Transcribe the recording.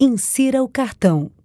Insira o cartão.